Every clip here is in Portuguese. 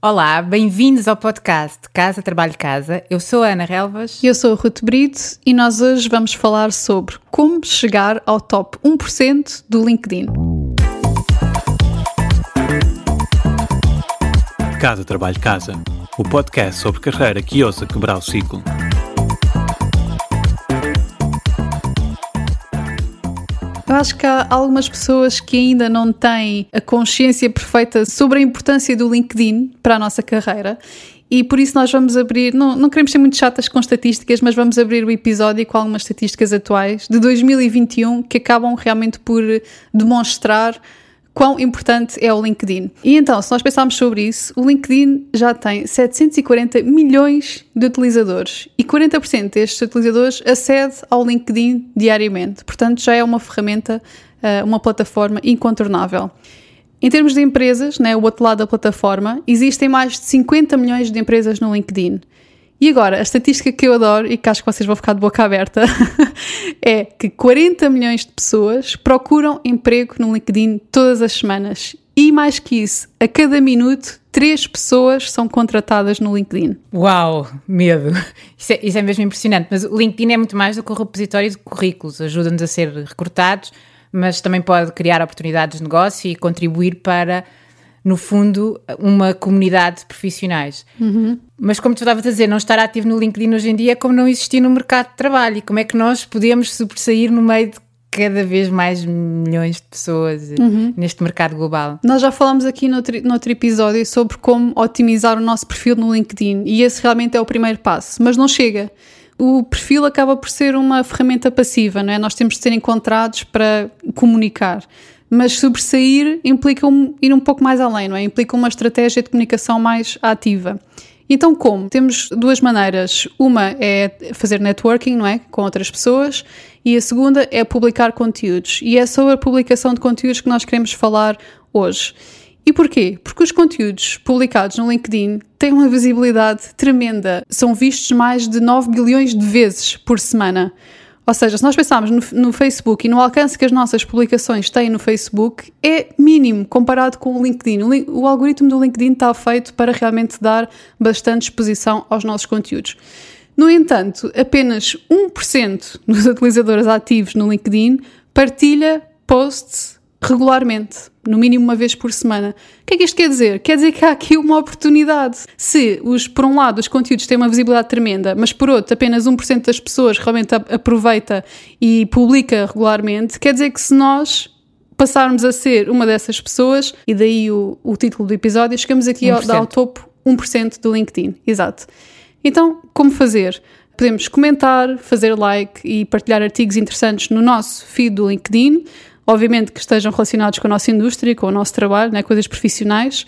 Olá, bem-vindos ao podcast Casa Trabalho Casa. Eu sou a Ana Relvas. E eu sou a Ruth Brito e nós hoje vamos falar sobre como chegar ao top 1% do LinkedIn. Casa Trabalho Casa, o podcast sobre carreira que ousa quebrar o ciclo. Eu acho que há algumas pessoas que ainda não têm a consciência perfeita sobre a importância do LinkedIn para a nossa carreira. E por isso nós vamos abrir, não, não queremos ser muito chatas com estatísticas, mas vamos abrir o episódio com algumas estatísticas atuais de 2021 que acabam realmente por demonstrar quão importante é o LinkedIn. E então, se nós pensarmos sobre isso, o LinkedIn já tem 740 milhões de utilizadores e 40% destes utilizadores acede ao LinkedIn diariamente. Portanto, já é uma ferramenta, eh, uma plataforma incontornável. Em termos de empresas, né, o outro lado da plataforma, existem mais de 50 milhões de empresas no LinkedIn. E agora, a estatística que eu adoro e que acho que vocês vão ficar de boca aberta é que 40 milhões de pessoas procuram emprego no LinkedIn todas as semanas. E mais que isso, a cada minuto, três pessoas são contratadas no LinkedIn. Uau, medo! Isso é, isso é mesmo impressionante. Mas o LinkedIn é muito mais do que o repositório de currículos, ajuda-nos a ser recrutados, mas também pode criar oportunidades de negócio e contribuir para no fundo, uma comunidade de profissionais. Uhum. Mas como tu estavas a dizer, não estar ativo no LinkedIn hoje em dia é como não existir no mercado de trabalho. E como é que nós podemos sobressair no meio de cada vez mais milhões de pessoas uhum. neste mercado global. Nós já falamos aqui no outro episódio sobre como otimizar o nosso perfil no LinkedIn e esse realmente é o primeiro passo, mas não chega. O perfil acaba por ser uma ferramenta passiva, não é? Nós temos de ser encontrados para comunicar mas sobressair implica um, ir um pouco mais além, não é? Implica uma estratégia de comunicação mais ativa. Então, como? Temos duas maneiras. Uma é fazer networking, não é? Com outras pessoas, e a segunda é publicar conteúdos. E é sobre a publicação de conteúdos que nós queremos falar hoje. E porquê? Porque os conteúdos publicados no LinkedIn têm uma visibilidade tremenda. São vistos mais de 9 bilhões de vezes por semana. Ou seja, se nós pensarmos no, no, Facebook e no alcance que as nossas publicações têm no Facebook, é mínimo comparado com o LinkedIn. O, o algoritmo do LinkedIn está feito para realmente dar bastante exposição aos nossos conteúdos. No entanto, apenas 1% dos utilizadores ativos no LinkedIn partilha posts regularmente, no mínimo uma vez por semana. O que é que isto quer dizer? Quer dizer que há aqui uma oportunidade. Se, os, por um lado, os conteúdos têm uma visibilidade tremenda, mas por outro, apenas 1% das pessoas realmente aproveita e publica regularmente, quer dizer que se nós passarmos a ser uma dessas pessoas, e daí o, o título do episódio, chegamos aqui ao, ao topo 1% do LinkedIn. Exato. Então, como fazer? Podemos comentar, fazer like e partilhar artigos interessantes no nosso feed do LinkedIn obviamente que estejam relacionados com a nossa indústria, com o nosso trabalho, né, coisas profissionais,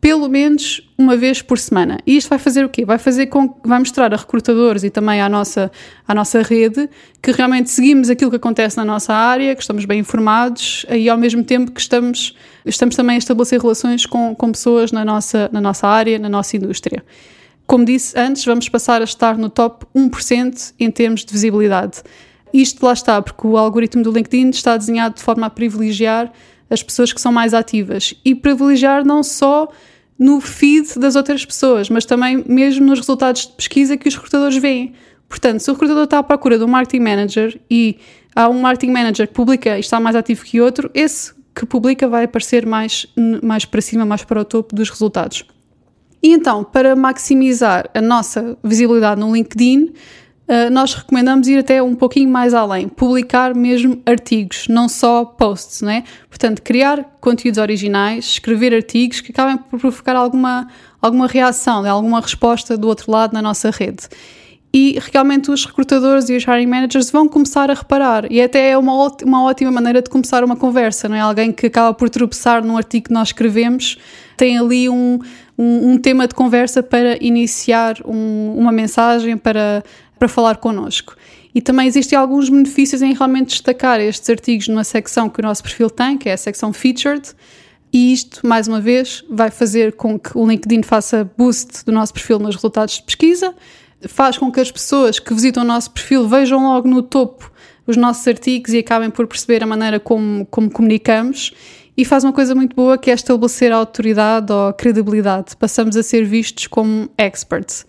pelo menos uma vez por semana. E isto vai fazer o quê? Vai fazer com vai mostrar a recrutadores e também à nossa, à nossa rede que realmente seguimos aquilo que acontece na nossa área, que estamos bem informados e ao mesmo tempo que estamos, estamos também a estabelecer relações com, com pessoas na nossa, na nossa área, na nossa indústria. Como disse antes, vamos passar a estar no top 1% em termos de visibilidade. Isto lá está, porque o algoritmo do LinkedIn está desenhado de forma a privilegiar as pessoas que são mais ativas e privilegiar não só no feed das outras pessoas, mas também mesmo nos resultados de pesquisa que os recrutadores veem. Portanto, se o recrutador está à procura de um marketing manager e há um marketing manager que publica e está mais ativo que outro, esse que publica vai aparecer mais, mais para cima, mais para o topo dos resultados. E então, para maximizar a nossa visibilidade no LinkedIn, Uh, nós recomendamos ir até um pouquinho mais além, publicar mesmo artigos, não só posts, né? Portanto, criar conteúdos originais, escrever artigos que acabem por provocar alguma, alguma reação, né? alguma resposta do outro lado na nossa rede. E realmente os recrutadores e os hiring managers vão começar a reparar. E até é uma, uma ótima maneira de começar uma conversa, não é? Alguém que acaba por tropeçar num artigo que nós escrevemos tem ali um, um, um tema de conversa para iniciar um, uma mensagem, para para falar connosco. E também existem alguns benefícios em realmente destacar estes artigos numa secção que o nosso perfil tem, que é a secção Featured, e isto, mais uma vez, vai fazer com que o LinkedIn faça boost do nosso perfil nos resultados de pesquisa, faz com que as pessoas que visitam o nosso perfil vejam logo no topo os nossos artigos e acabem por perceber a maneira como, como comunicamos e faz uma coisa muito boa que é estabelecer autoridade ou credibilidade. Passamos a ser vistos como experts.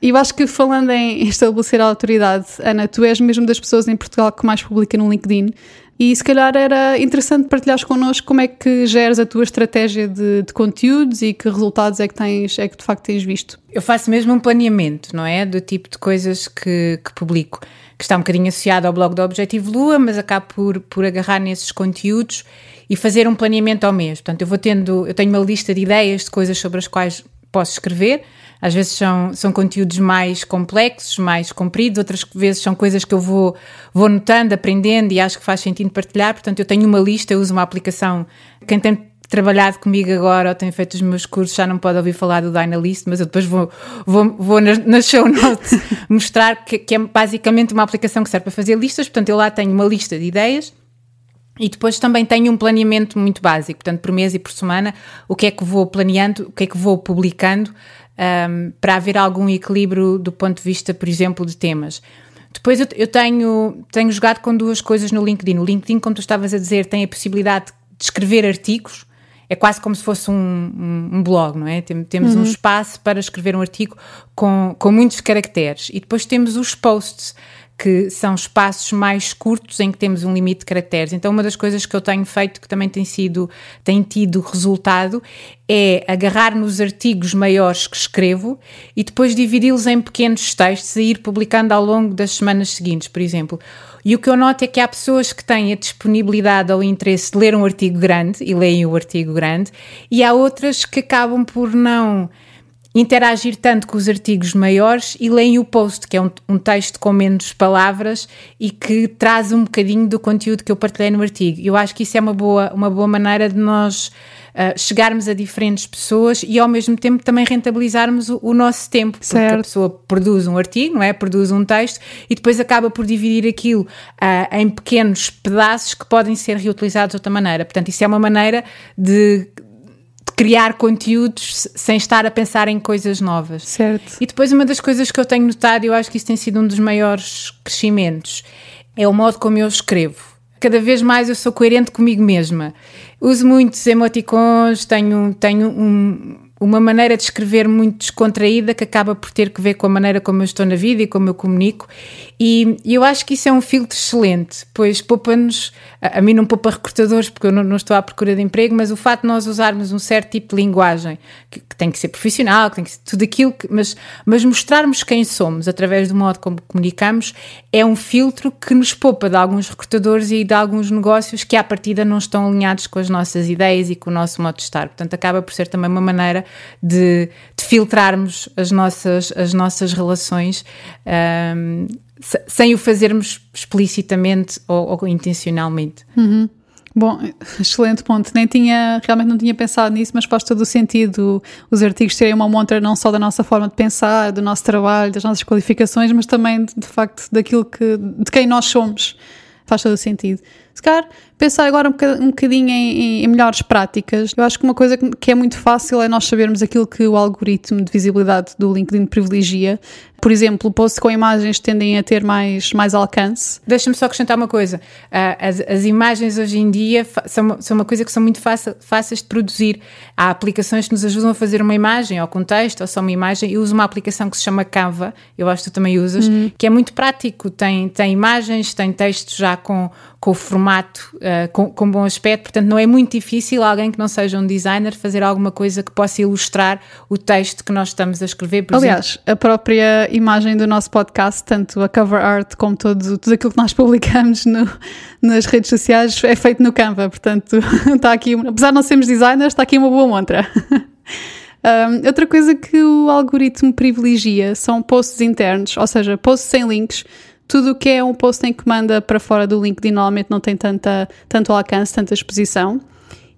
E eu acho que falando em estabelecer a autoridade, Ana, tu és mesmo das pessoas em Portugal que mais publica no LinkedIn. E se calhar era interessante partilhares connosco como é que geres a tua estratégia de, de, conteúdos e que resultados é que tens, é que de facto tens visto. Eu faço mesmo um planeamento, não é? Do tipo de coisas que, que publico, que está um bocadinho associado ao blog do Objetivo Lua, mas acabo por, por agarrar nesses conteúdos e fazer um planeamento ao mês. Portanto, eu vou tendo, eu tenho uma lista de ideias de coisas sobre as quais posso escrever. Às vezes são, são conteúdos mais complexos, mais compridos, outras vezes são coisas que eu vou, vou notando, aprendendo e acho que faz sentido partilhar. Portanto, eu tenho uma lista, eu uso uma aplicação. Quem tem trabalhado comigo agora ou tem feito os meus cursos já não pode ouvir falar do Dynalist, mas eu depois vou, vou, vou na, na show notes mostrar que, que é basicamente uma aplicação que serve para fazer listas. Portanto, eu lá tenho uma lista de ideias e depois também tenho um planeamento muito básico, portanto, por mês e por semana, o que é que vou planeando, o que é que vou publicando, um, para haver algum equilíbrio do ponto de vista, por exemplo, de temas. Depois eu, eu, tenho, tenho jogado com duas coisas no LinkedIn. O LinkedIn, como tu estavas a dizer, tem a possibilidade de escrever artigos, é quase como se fosse um, um, um blog, não é? Temos uhum. um espaço para escrever um artigo com, com muitos caracteres. E depois temos os posts que são espaços mais curtos em que temos um limite de caracteres. Então, uma das coisas que eu tenho feito que também tem sido, tem tido resultado, é agarrar nos artigos maiores que escrevo e depois dividi-los em pequenos textos e ir publicando ao longo das semanas seguintes, por exemplo. E o que eu noto é que há pessoas que têm a disponibilidade ou o interesse de ler um artigo grande e leem o artigo grande, e há outras que acabam por não interagir tanto com os artigos maiores e leem o post, que é um, um, texto com menos palavras e que traz um bocadinho do conteúdo que eu partilhei no artigo. Eu acho que isso é uma boa, uma boa maneira de nós uh, chegarmos a diferentes pessoas e ao mesmo tempo também rentabilizarmos o, o nosso tempo, porque certo. a pessoa produz um artigo, não é? Produz um texto e depois acaba por dividir aquilo uh, em pequenos pedaços que podem ser reutilizados de outra maneira. Portanto, isso é uma maneira de criar conteúdos sem estar a pensar em coisas novas. Certo. E depois uma das coisas que eu tenho notado, e eu acho que isso tem sido um dos maiores crescimentos, é o modo como eu escrevo. Cada vez mais eu sou coerente comigo mesma. Uso muitos emoticons, tenho, tenho um, uma maneira de escrever muito descontraída que acaba por ter que ver com a maneira como eu estou na vida e como eu comunico. E, eu acho que isso é um filtro excelente, pois poupa-nos, a, a, mim não poupa recrutadores porque eu não, não, estou à procura de emprego, mas o fato de nós usarmos um certo tipo de linguagem que, que tem que ser profissional, que tem que ser tudo aquilo, que, mas, mas mostrarmos quem somos através do modo como comunicamos é um filtro que nos poupa de alguns recrutadores e de alguns negócios que à partida não estão alinhados com as nossas ideias e com o nosso modo de estar. Portanto, acaba por ser também uma maneira de, de filtrarmos as nossas, as nossas relações um, sem o fazermos explicitamente ou, ou intencionalmente. Uhum. Bom, excelente ponto. Nem tinha, realmente não tinha pensado nisso, mas faz todo o sentido os artigos terem uma montra não só da nossa forma de pensar, do nosso trabalho, das nossas qualificações, mas também de, de facto daquilo que, de quem nós somos. Faz todo o sentido. Se calhar, pensar agora um bocadinho em, em, melhores práticas. Eu acho que uma coisa que é muito fácil é nós sabermos aquilo que o algoritmo de visibilidade do LinkedIn privilegia. Por exemplo, posts com imagens tendem a ter mais, mais alcance. Deixa-me só acrescentar uma coisa. Uh, as, as, imagens hoje em dia são, são uma coisa que são muito fácil, fáceis de produzir. Há aplicações que nos ajudam a fazer uma imagem, ou com texto, ou só uma imagem. Eu uso uma aplicação que se chama Canva, eu acho que tu também usas, uhum. que é muito prático. Tem, tem imagens, tem textos já com, com o formato, uh, com, com bom aspecto, portanto não é muito difícil alguém que não seja um designer fazer alguma coisa que possa ilustrar o texto que nós estamos a escrever. Por Aliás, exemplo. a própria imagem do nosso podcast, tanto a cover art como todo, tudo aquilo que nós publicamos no, nas redes sociais é feito no Canva, portanto está aqui, apesar de não sermos designers, está aqui uma boa montra. Um, outra coisa que o algoritmo privilegia são posts internos, ou seja, posts sem links, tudo o que é um post em que manda para fora do LinkedIn normalmente não tem tanta, tanto alcance, tanta exposição.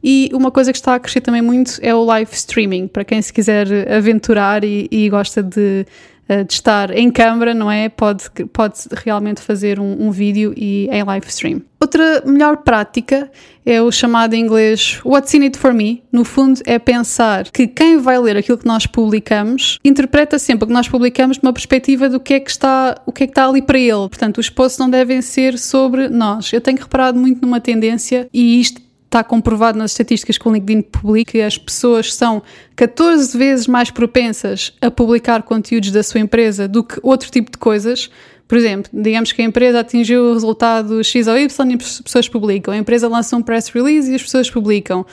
E uma coisa que está a crescer também muito é o live streaming, para quem se quiser aventurar e, e gosta de de estar em câmara, não é? Pode, pode realmente fazer um, um, vídeo e em live stream. Outra melhor prática é o chamado em inglês What's in it for me? No fundo, é pensar que quem vai ler aquilo que nós publicamos interpreta sempre o que nós publicamos de uma perspectiva do que é que está, o que é que está ali para ele. Portanto, os posts não devem ser sobre nós. Eu tenho reparado muito numa tendência, e isto está comprovado nas estatísticas que o LinkedIn publica que as pessoas são 14 vezes mais propensas a publicar conteúdos da sua empresa do que outro tipo de coisas. Por exemplo, digamos que a empresa atingiu o resultado X ou Y e as pessoas publicam. A empresa lança um press release e as pessoas publicam.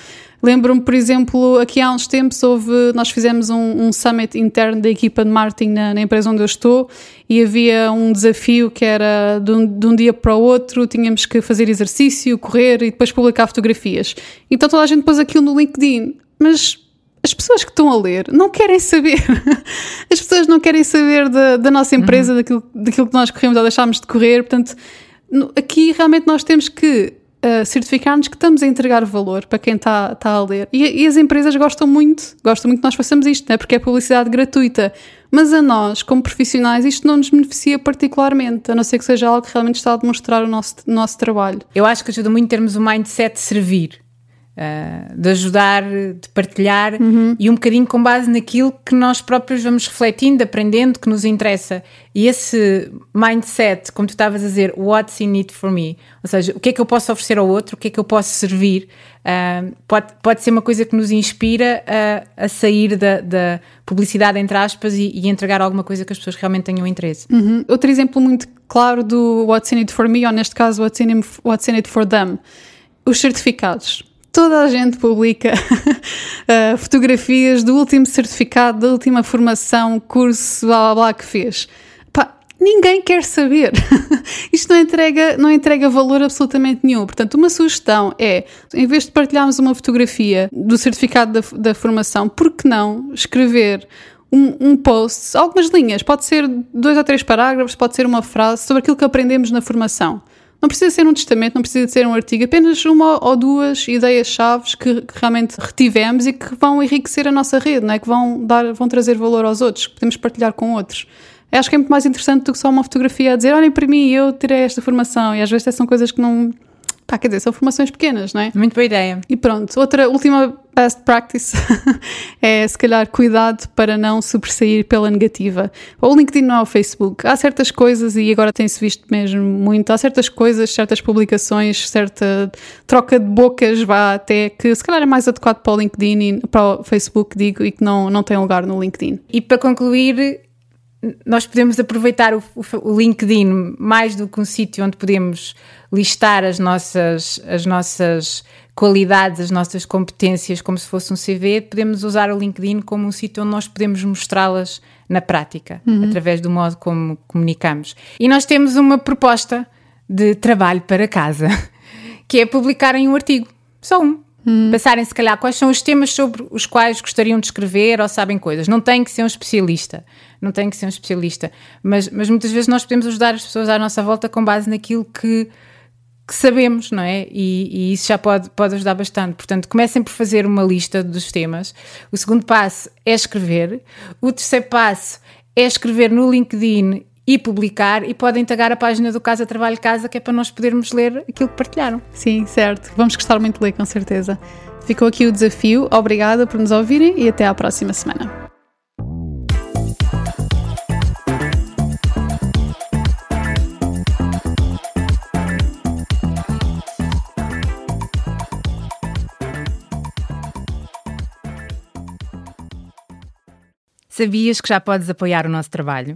Lembro-me, por exemplo, aqui há uns tempos houve, nós fizemos um, um summit interno da equipa de marketing na, na, empresa onde eu estou e havia um desafio que era de um, de um, dia para o outro, tínhamos que fazer exercício, correr e depois publicar fotografias. Então toda a gente pôs aquilo no LinkedIn, mas as pessoas que estão a ler não querem saber. As pessoas não querem saber da, da nossa empresa, uhum. daquilo, daquilo que nós corremos ou deixámos de correr. Portanto, aqui realmente nós temos que uh, certificar-nos que estamos a entregar valor para quem está, está a ler. E, e, as empresas gostam muito, gostam muito que nós façamos isto, né? porque é publicidade gratuita. Mas a nós, como profissionais, isto não nos beneficia particularmente, a não ser que seja algo que realmente está a demonstrar o nosso, nosso trabalho. Eu acho que ajuda muito termos o mindset de servir. Uh, de ajudar, de partilhar uhum. e um bocadinho com base naquilo que nós próprios vamos refletindo, aprendendo, que nos interessa. E esse mindset, como tu estavas a dizer, what's in it for me? Ou seja, o que é que eu posso oferecer ao outro, o que é que eu posso servir, uh, pode, pode ser uma coisa que nos inspira a, a sair da, da, publicidade, entre aspas, e, e, entregar alguma coisa que as pessoas realmente tenham interesse. Uhum. Outro exemplo muito claro do what's in it for me, ou neste caso, what's in, what's in it for them? Os certificados toda a gente publica uh, fotografias do último certificado, da última formação, curso, blá blá blá que fez. Pá, ninguém quer saber. Isto não entrega, não entrega valor absolutamente nenhum. Portanto, uma sugestão é, em vez de partilharmos uma fotografia do certificado da, da formação, por que não escrever um, um, post, algumas linhas, pode ser dois ou três parágrafos, pode ser uma frase sobre aquilo que aprendemos na formação. Não precisa ser um testamento, não precisa ser um artigo, apenas uma ou duas ideias-chave que, que, realmente retivemos e que vão enriquecer a nossa rede, não é? que vão, dar, vão trazer valor aos outros, que podemos partilhar com outros. Eu acho que é muito mais interessante do que só uma fotografia a dizer olhem para mim, eu tirei esta formação, e às vezes são coisas que não, Pá, quer dizer, são formações pequenas, não é? Muito boa ideia. E pronto, outra última best practice é se calhar cuidado para não sobressair pela negativa. O LinkedIn não é o Facebook. Há certas coisas, e agora tem-se visto mesmo muito, há certas coisas, certas publicações, certa troca de bocas, vá até, que se calhar é mais adequado para o LinkedIn e para o Facebook, digo, e que não, não tem lugar no LinkedIn. E para concluir, nós podemos aproveitar o, o, LinkedIn mais do que um sítio onde podemos listar as nossas, as nossas qualidades, as nossas competências como se fosse um CV, podemos usar o LinkedIn como um sítio onde nós podemos mostrá-las na prática, uhum. através do modo como comunicamos. E nós temos uma proposta de trabalho para casa, que é publicarem um artigo, só um. Hum. Pensarem, se calhar, quais são os temas sobre os quais gostariam de escrever ou sabem coisas. Não tem que ser um especialista. Não tem que ser um especialista. Mas, mas muitas vezes nós podemos ajudar as pessoas à nossa volta com base naquilo que, que sabemos, não é? E, e, isso já pode, pode ajudar bastante. Portanto, comecem por fazer uma lista dos temas. O segundo passo é escrever. O terceiro passo é escrever no LinkedIn e publicar e podem tagar a página do Casa Trabalho Casa que é para nós podermos ler aquilo que partilharam. Sim, certo. Vamos gostar muito de ler, com certeza. Ficou aqui o desafio. Obrigada por nos ouvirem e até à próxima semana. Sabias que já podes apoiar o nosso trabalho?